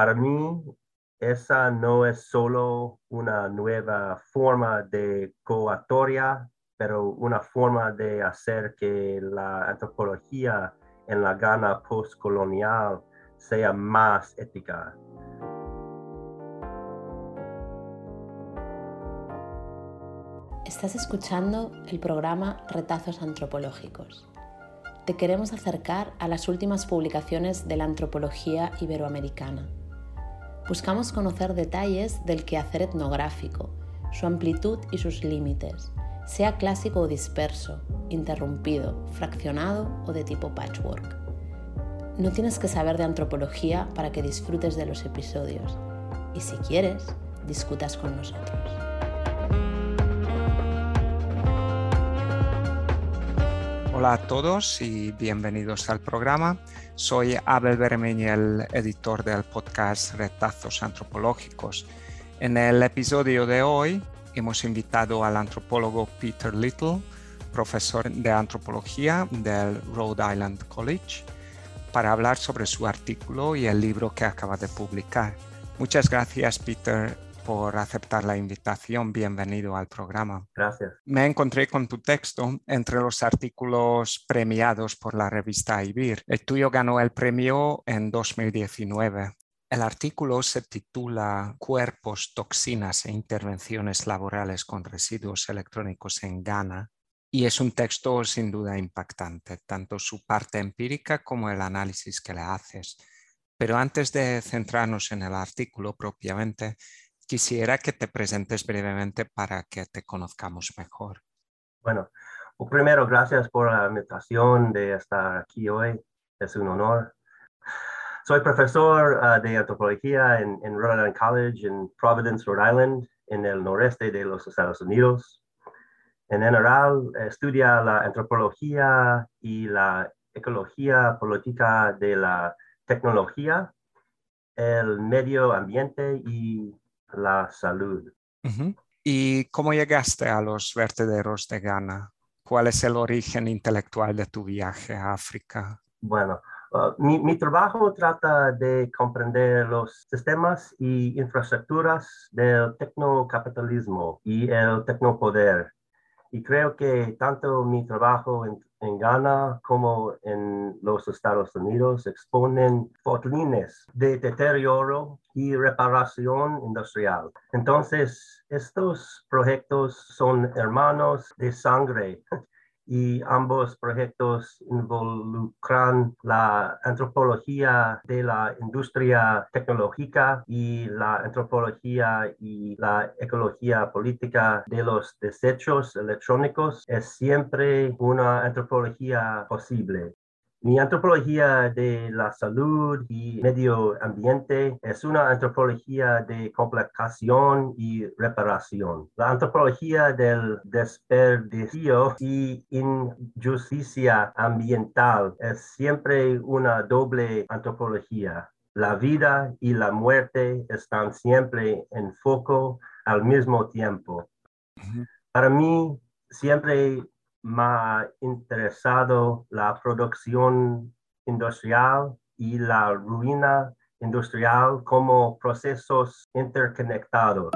Para mí, esa no es solo una nueva forma de coatoria, pero una forma de hacer que la antropología en la Ghana postcolonial sea más ética. Estás escuchando el programa Retazos Antropológicos. Te queremos acercar a las últimas publicaciones de la antropología iberoamericana. Buscamos conocer detalles del quehacer etnográfico, su amplitud y sus límites, sea clásico o disperso, interrumpido, fraccionado o de tipo patchwork. No tienes que saber de antropología para que disfrutes de los episodios y si quieres, discutas con nosotros. Hola a todos y bienvenidos al programa. Soy Abel Bermeñi, el editor del podcast Retazos Antropológicos. En el episodio de hoy hemos invitado al antropólogo Peter Little, profesor de antropología del Rhode Island College, para hablar sobre su artículo y el libro que acaba de publicar. Muchas gracias, Peter, por aceptar la invitación. Bienvenido al programa. Gracias. Me encontré con tu texto entre los artículos premiados por la revista IBIR. El tuyo ganó el premio en 2019. El artículo se titula Cuerpos, toxinas e intervenciones laborales con residuos electrónicos en Ghana y es un texto sin duda impactante, tanto su parte empírica como el análisis que le haces. Pero antes de centrarnos en el artículo propiamente, quisiera que te presentes brevemente para que te conozcamos mejor. Bueno, primero, gracias por la invitación de estar aquí hoy. Es un honor. Soy profesor ah, de antropología en, Rhode Island College en Providence, Rhode Island, en el noreste de los Estados Unidos. En general, estudia la antropología y la ecología política de la tecnología, el medio ambiente y la salud. ¿Y cómo llegaste a los vertederos de Ghana? ¿Cuál es el origen intelectual de tu viaje a África? Bueno, uh, mi, trabajo trata de comprender los sistemas y infraestructuras del tecnocapitalismo y el tecnopoder. Y creo que tanto mi trabajo en en Ghana como en los Estados Unidos exponen fotlines de deterioro y reparación industrial. Entonces, estos proyectos son hermanos de sangre y ambos proyectos involucran la antropología de la industria tecnológica y la antropología y la ecología política de los desechos electrónicos. Es siempre una antropología posible. Mi antropología de la salud y medio ambiente es una antropología de complicación y reparación. La antropología del desperdicio y injusticia ambiental es siempre una doble antropología. La vida y la muerte están siempre en foco al mismo tiempo. Para mí, siempre ha interesado la producción industrial y la ruina industrial como procesos interconectados.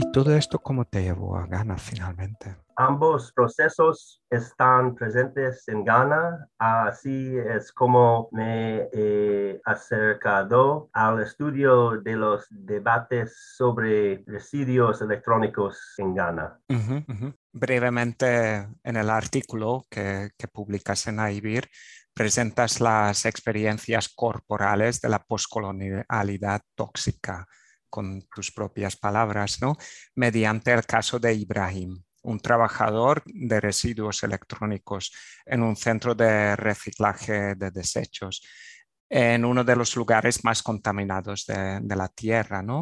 ¿Y todo esto cómo te llevó a Ghana finalmente? Ambos procesos están presentes en Ghana, así es como me he acercado al estudio de los debates sobre residuos electrónicos en Ghana. Brevemente, en el artículo que, que publicas en AIBIR, presentas las experiencias corporales de la poscolonialidad tóxica con tus propias palabras, ¿no? Mediante el caso de Ibrahim, un trabajador de residuos electrónicos en un centro de reciclaje de desechos en uno de los lugares más contaminados de, la Tierra, ¿no?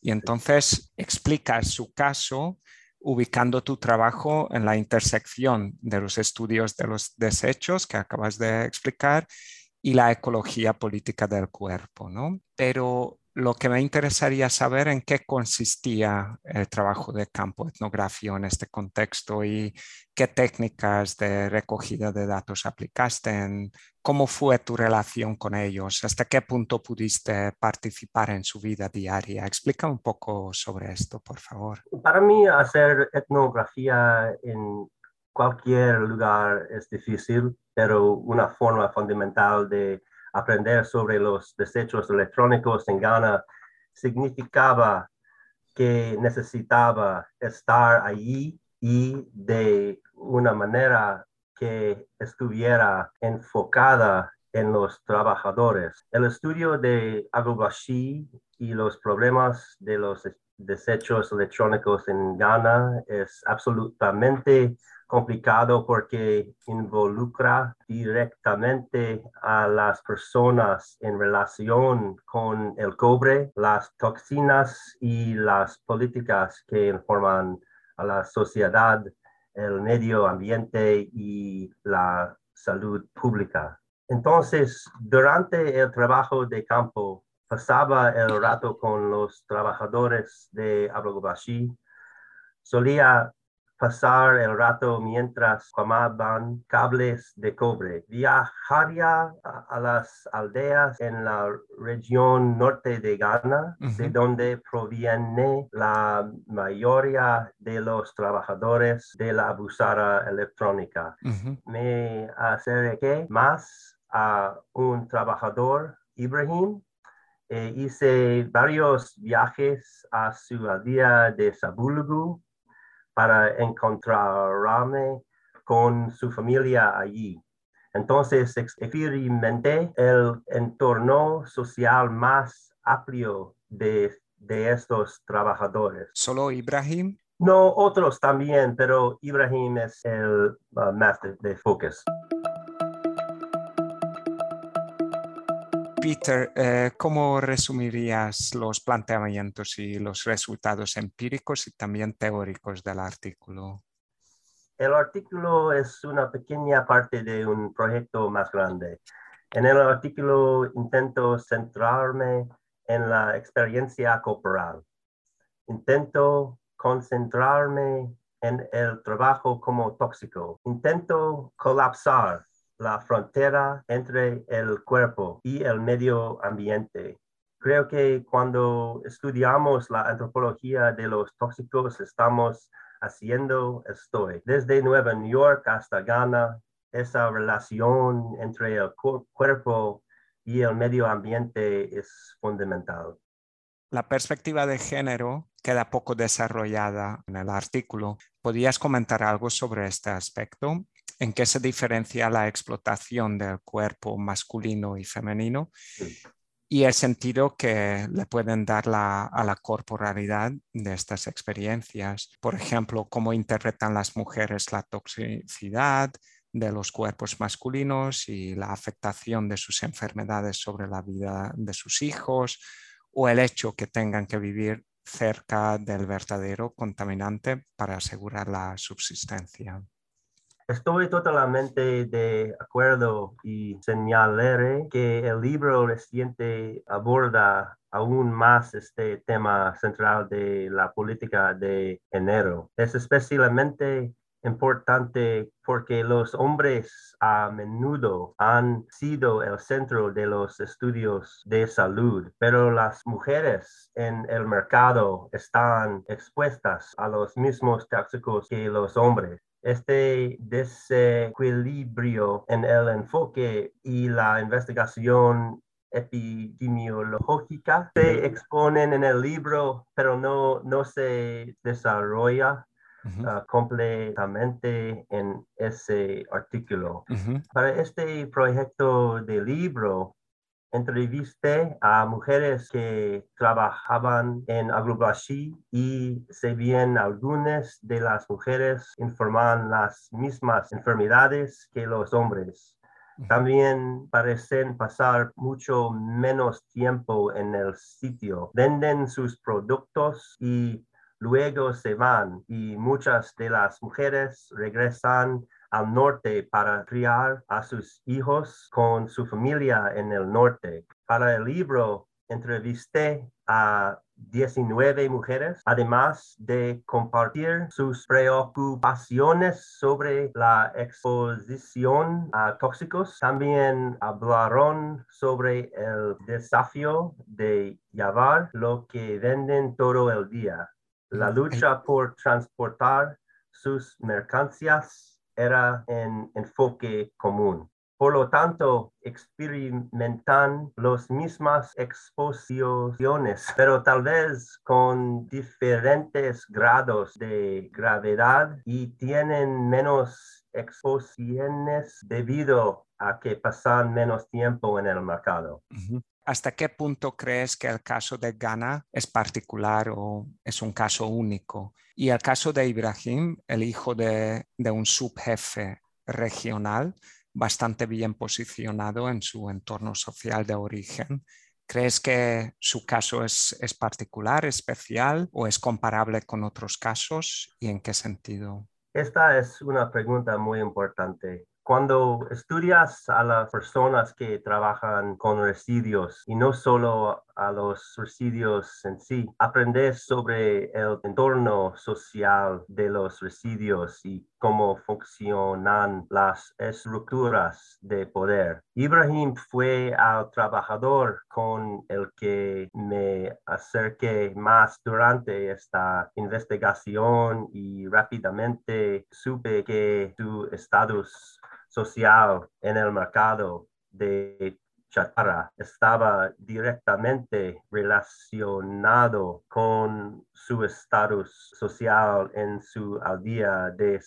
Y entonces explicas su caso ubicando tu trabajo en la intersección de los estudios de los desechos que acabas de explicar y la ecología política del cuerpo, ¿no? Pero Lo que me interesaría saber en qué consistía el trabajo de campo etnografía en este contexto y qué técnicas de recogida de datos aplicaste, cómo fue tu relación con ellos, hasta qué punto pudiste participar en su vida diaria. Explica un poco sobre esto, por favor. Para mí hacer etnografía en cualquier lugar es difícil, pero una forma fundamental de aprender sobre los desechos electrónicos en Ghana significaba que necesitaba estar allí y de una manera que estuviera enfocada en los trabajadores. El estudio de Agubashi y los problemas de los desechos electrónicos en Ghana es absolutamente complicado porque involucra directamente a las personas en relación con el cobre, las toxinas y las políticas que informan a la sociedad, el medio ambiente y la salud pública. Entonces, durante el trabajo de campo, pasaba el rato con los trabajadores de Abagubashi. Solía pasar el rato mientras quemaban cables de cobre. Viajaría a, las aldeas en la región norte de Ghana, de donde proviene la mayoría de los trabajadores de la abusada electrónica. Me acerqué más a un trabajador, Ibrahim, e hice varios viajes a su aldea de Sabulugu para encontrarme con su familia allí. Entonces experimenté el entorno social más amplio de, estos trabajadores. ¿Solo Ibrahim? No, otros también, pero Ibrahim es el uh, de focus. Peter, eh, ¿cómo resumirías los planteamientos y los resultados empíricos y también teóricos del artículo? El artículo es una pequeña parte de un proyecto más grande. En el artículo intento centrarme en la experiencia corporal. Intento concentrarme en el trabajo como tóxico. Intento colapsar la frontera entre el cuerpo y el medio ambiente. Creo que cuando estudiamos la antropología de los tóxicos estamos haciendo esto. Desde Nueva York hasta Ghana, esa relación entre el cuerpo y el medio ambiente es fundamental. La perspectiva de género queda poco desarrollada en el artículo. ¿Podrías comentar algo sobre este aspecto? En qué se diferencia la explotación del cuerpo masculino y femenino y el sentido que le pueden dar a la corporalidad de estas experiencias. Por ejemplo, cómo interpretan las mujeres la toxicidad de los cuerpos masculinos y la afectación de sus enfermedades sobre la vida de sus hijos o el hecho que tengan que vivir cerca del verdadero contaminante para asegurar la subsistencia. Estoy totalmente de acuerdo y señalaré que el libro reciente aborda aún más este tema central de la política de género. Es especialmente importante porque los hombres a menudo han sido el centro de los estudios de salud, pero las mujeres en el mercado están expuestas a los mismos tóxicos que los hombres este desequilibrio en el enfoque y la investigación epidemiológica se exponen en el libro, pero no, no se desarrolla ah, completamente en ese artículo. Para este proyecto de libro, entrevisté a mujeres que trabajaban en Agrubashi y se bien algunas de las mujeres informaban las mismas enfermedades que los hombres. También parecen pasar mucho menos tiempo en el sitio. Venden sus productos y luego se van y muchas de las mujeres regresan al norte para criar a sus hijos con su familia en el norte. Para el libro entrevisté a 19 mujeres, además de compartir sus preocupaciones sobre la exposición a tóxicos. También hablaron sobre el desafío de llevar lo que venden todo el día. La lucha por transportar sus mercancías era en enfoque común. Por lo tanto, experimentan las mismas exposiciones, pero tal vez con diferentes grados de gravedad y tienen menos exposiciones debido a que pasan menos tiempo en el mercado. ¿Hasta qué punto crees que el caso de Ghana es particular o es un caso único? Y el caso de Ibrahim, el hijo de, de un subjefe regional, bastante bien posicionado en su entorno social de origen. ¿Crees que su caso es, es particular, especial o es comparable con otros casos y en qué sentido? Esta es una pregunta muy importante. Cuando estudias a las personas que trabajan con residuos y no solo a los residuos en sí, aprendes sobre el entorno social de los residuos y cómo funcionan las estructuras de poder. Ibrahim fue al trabajador con el que me acerqué más durante esta investigación y rápidamente supe que su estatus social en el mercado de chatarra estaba directamente relacionado con su estatus social en su aldea de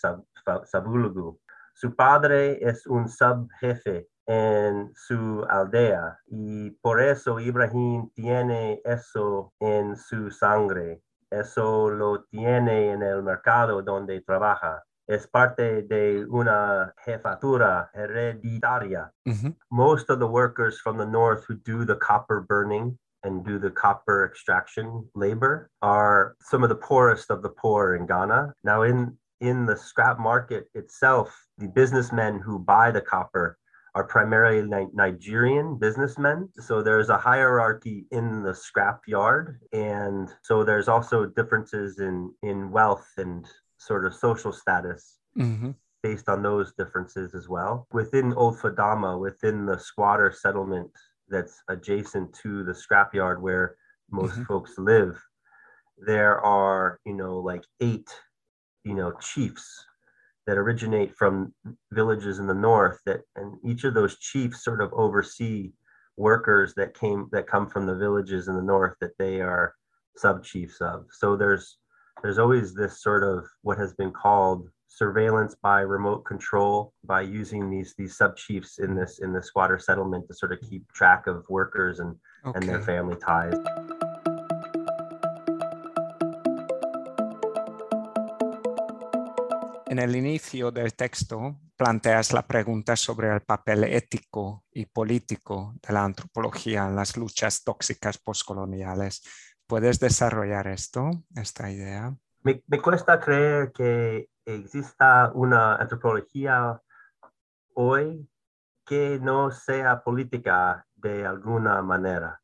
Sabulugu. Su padre es un subjefe en su aldea y por eso Ibrahim tiene eso en su sangre. Eso lo tiene en el mercado donde trabaja es parte de una jefatura hereditaria. Mm-hmm. Most of the workers from the north who do the copper burning and do the copper extraction labor are some of the poorest of the poor in Ghana. Now, in in the scrap market itself, the businessmen who buy the copper are primarily Ni- Nigerian businessmen. So there's a hierarchy in the scrap yard, and so there's also differences in in wealth and sort of social status Mhm. based on those differences as well. Within Old Fadama, within the squatter settlement that's adjacent to the scrapyard where most Mhm. folks live, there are, you know, like eight, you know, chiefs that originate from villages in the north that and each of those chiefs sort of oversee workers that came that come from the villages in the north that they are sub chiefs of. So there's there's always this sort of what has been called surveillance by remote control by using these these sub chiefs in this in the squatter settlement to sort of keep track of workers and and their family ties. En el inicio del texto planteas la pregunta sobre el papel ético y político de la antropología en las luchas tóxicas postcoloniales. ¿Puedes desarrollar esto, esta idea? Me, me cuesta creer que exista una antropología hoy que no sea política de alguna manera.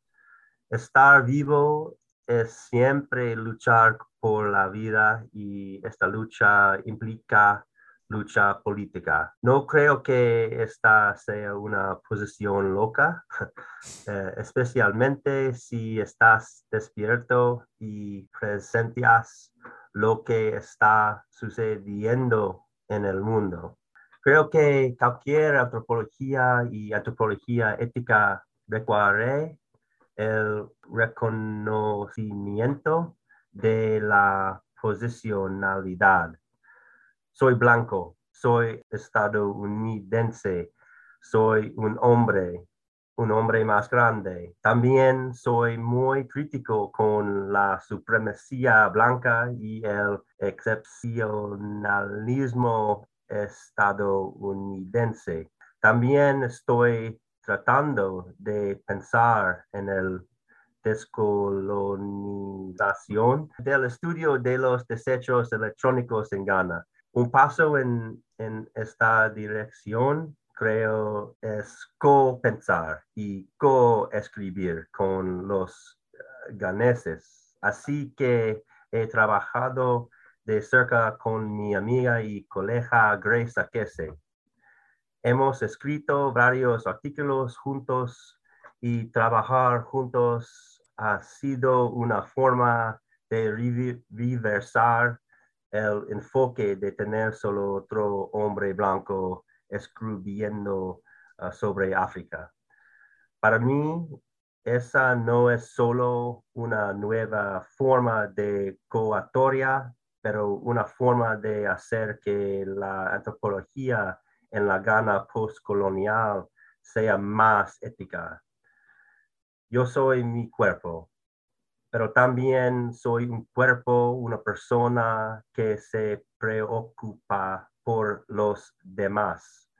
Estar vivo es siempre luchar por la vida y esta lucha implica lucha política. No creo que esta sea una posición loca, eh, especialmente si estás despierto y presencias lo que está sucediendo en el mundo. Creo que cualquier antropología y antropología ética requiere el reconocimiento de la posicionalidad. Soy blanco, soy estadounidense, soy un hombre, un hombre más grande. También soy muy crítico con la supremacía blanca y el excepcionalismo estadounidense. También estoy tratando de pensar en el descolonización del estudio de los desechos electrónicos en Ghana. Un paso en, en esta dirección creo, es co-pensar y co-escribir con los eh, ganeses. Así que he trabajado de cerca con mi amiga y colega Grace Akese. Hemos escrito varios artículos juntos y trabajar juntos ha sido una forma de reversar el enfoque de tener solo otro hombre blanco escribiendo ah, sobre África. Para mí, esa no es solo una nueva forma de coatoria, pero una forma de hacer que la antropología en la Ghana postcolonial sea más ética. Yo soy mi cuerpo, pero también soy un cuerpo, una persona que se preocupa por los demás.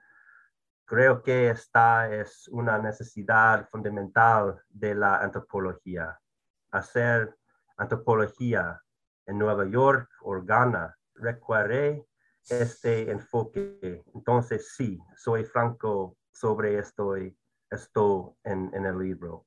Creo que esta es una necesidad fundamental de la antropología. Hacer antropología en Nueva York o Ghana requiere este enfoque. Entonces, sí, soy franco sobre esto, esto en, en el libro.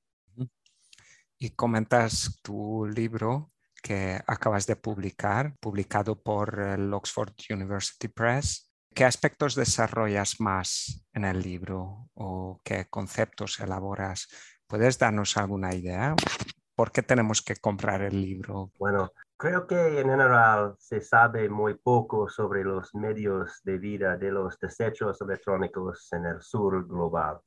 Y comentas tu libro que acabas de publicar, publicado por el Oxford University Press. ¿Qué aspectos desarrollas más en el libro o qué conceptos elaboras? ¿Puedes darnos alguna idea? ¿Por qué tenemos que comprar el libro? Bueno, creo que en general se sabe muy poco sobre los medios de vida de los desechos electrónicos en el sur global.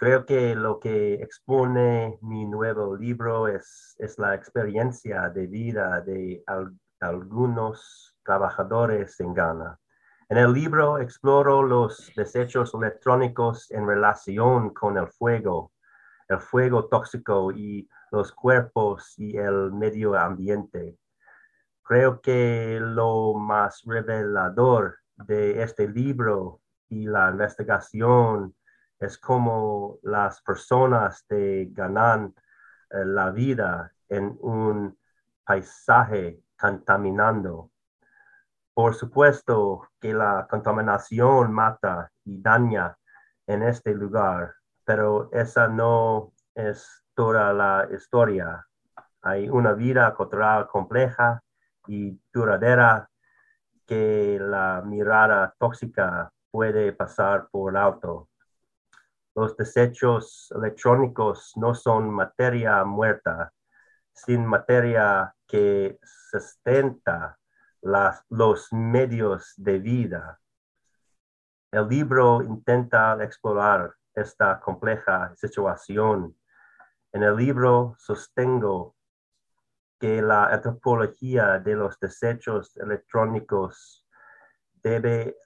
Creo que lo que expone mi nuevo libro es, es la experiencia de vida de algunos trabajadores en Ghana en el libro exploro los desechos electrónicos en relación con el fuego, el fuego tóxico y los cuerpos y el medio ambiente. Creo que lo más revelador de este libro y la investigación es cómo las personas te ganan eh, la vida en un paisaje contaminando por supuesto que la contaminación mata y daña en este lugar, pero esa no es toda la historia. Hay una vida cultural compleja y duradera que la mirada tóxica puede pasar por alto. Los desechos electrónicos no son materia muerta, sin materia que sustenta los medios de vida. El libro intenta explorar esta compleja situación. En el libro sostengo que la antropología de los desechos electrónicos debe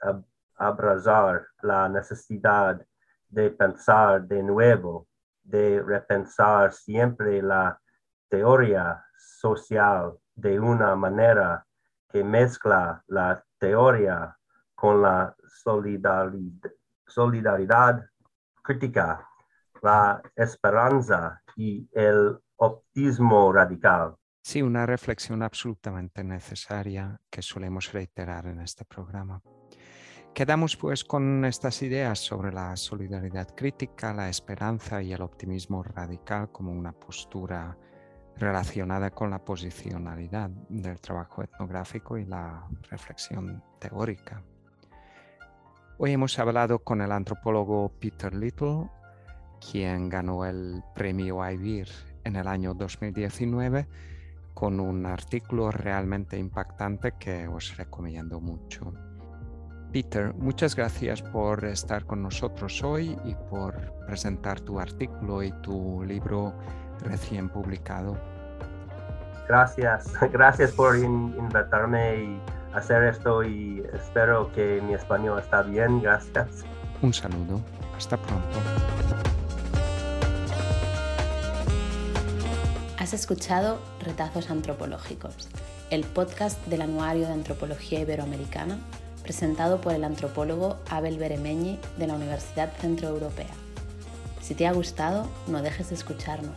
abrazar la necesidad de pensar de nuevo, de repensar siempre la teoría social de una manera que mezcla la teoría con la solidaridad, crítica, la esperanza y el optimismo radical. Sí, una reflexión absolutamente necesaria que solemos reiterar en este programa. Quedamos pues con estas ideas sobre la solidaridad crítica, la esperanza y el optimismo radical como una postura relacionada con la posicionalidad del trabajo etnográfico y la reflexión teórica. Hoy hemos hablado con el antropólogo Peter Little, quien ganó el premio IBIR en el año 2019 con un artículo realmente impactante que os recomiendo mucho. Peter, muchas gracias por estar con nosotros hoy y por presentar tu artículo y tu libro recién publicado. Gracias, gracias por invitarme y hacer esto y espero que mi español está bien. Gracias. Un saludo. Hasta pronto. Has escuchado Retazos Antropológicos, el podcast del Anuario de Antropología Iberoamericana, presentado por el antropólogo Abel Beremeñi de la Universidad Centroeuropea. Si te ha gustado, no dejes de escucharnos.